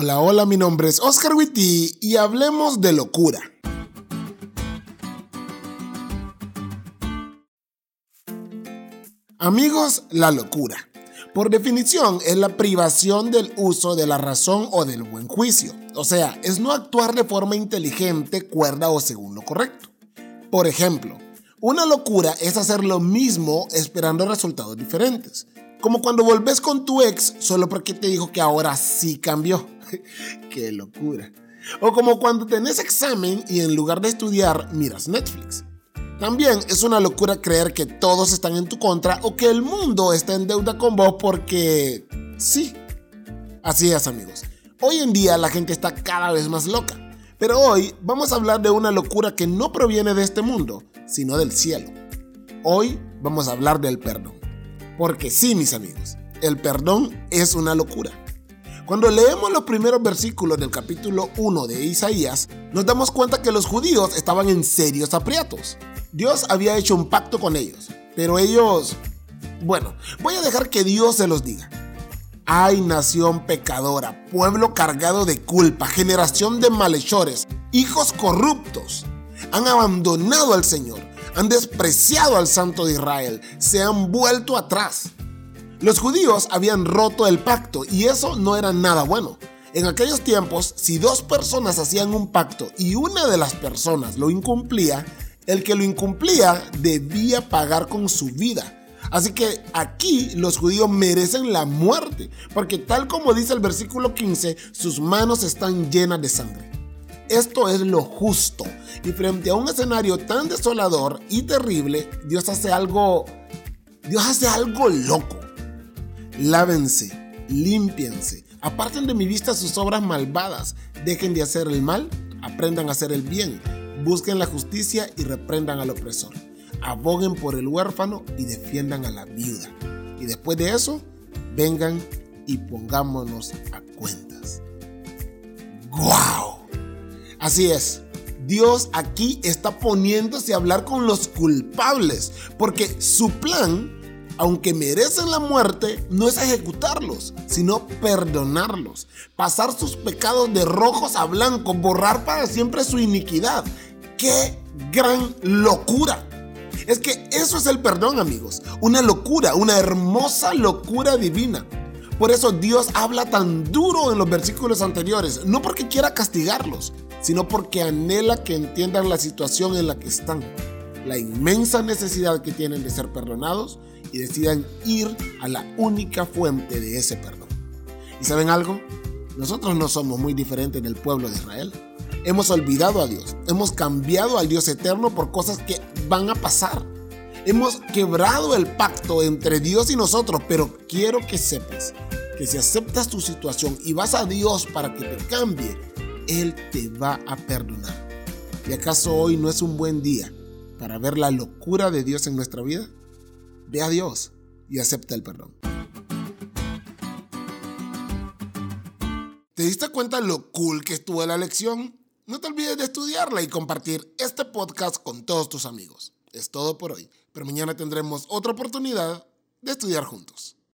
Hola, hola, mi nombre es Oscar Witty y hablemos de locura. Amigos, la locura. Por definición, es la privación del uso de la razón o del buen juicio. O sea, es no actuar de forma inteligente, cuerda o según lo correcto. Por ejemplo, una locura es hacer lo mismo esperando resultados diferentes. Como cuando volvés con tu ex solo porque te dijo que ahora sí cambió. Qué locura. O como cuando tenés examen y en lugar de estudiar miras Netflix. También es una locura creer que todos están en tu contra o que el mundo está en deuda con vos porque sí. Así es amigos. Hoy en día la gente está cada vez más loca. Pero hoy vamos a hablar de una locura que no proviene de este mundo, sino del cielo. Hoy vamos a hablar del perdón. Porque sí, mis amigos, el perdón es una locura. Cuando leemos los primeros versículos del capítulo 1 de Isaías, nos damos cuenta que los judíos estaban en serios aprietos. Dios había hecho un pacto con ellos, pero ellos... Bueno, voy a dejar que Dios se los diga. Ay, nación pecadora, pueblo cargado de culpa, generación de malhechores, hijos corruptos. Han abandonado al Señor, han despreciado al Santo de Israel, se han vuelto atrás. Los judíos habían roto el pacto y eso no era nada bueno. En aquellos tiempos, si dos personas hacían un pacto y una de las personas lo incumplía, el que lo incumplía debía pagar con su vida. Así que aquí los judíos merecen la muerte, porque tal como dice el versículo 15, sus manos están llenas de sangre. Esto es lo justo. Y frente a un escenario tan desolador y terrible, Dios hace algo Dios hace algo loco lávense, límpiense, aparten de mi vista sus obras malvadas, dejen de hacer el mal, aprendan a hacer el bien, busquen la justicia y reprendan al opresor, aboguen por el huérfano y defiendan a la viuda. Y después de eso, vengan y pongámonos a cuentas. ¡Guau! Así es. Dios aquí está poniéndose a hablar con los culpables, porque su plan aunque merecen la muerte, no es ejecutarlos, sino perdonarlos, pasar sus pecados de rojos a blancos, borrar para siempre su iniquidad. ¡Qué gran locura! Es que eso es el perdón, amigos. Una locura, una hermosa locura divina. Por eso Dios habla tan duro en los versículos anteriores, no porque quiera castigarlos, sino porque anhela que entiendan la situación en la que están, la inmensa necesidad que tienen de ser perdonados y decidan ir a la única fuente de ese perdón. ¿Y saben algo? Nosotros no somos muy diferentes del pueblo de Israel. Hemos olvidado a Dios, hemos cambiado al Dios eterno por cosas que van a pasar. Hemos quebrado el pacto entre Dios y nosotros, pero quiero que sepas que si aceptas tu situación y vas a Dios para que te cambie, Él te va a perdonar. ¿Y acaso hoy no es un buen día para ver la locura de Dios en nuestra vida? Ve a Dios y acepta el perdón. ¿Te diste cuenta lo cool que estuvo la lección? No te olvides de estudiarla y compartir este podcast con todos tus amigos. Es todo por hoy, pero mañana tendremos otra oportunidad de estudiar juntos.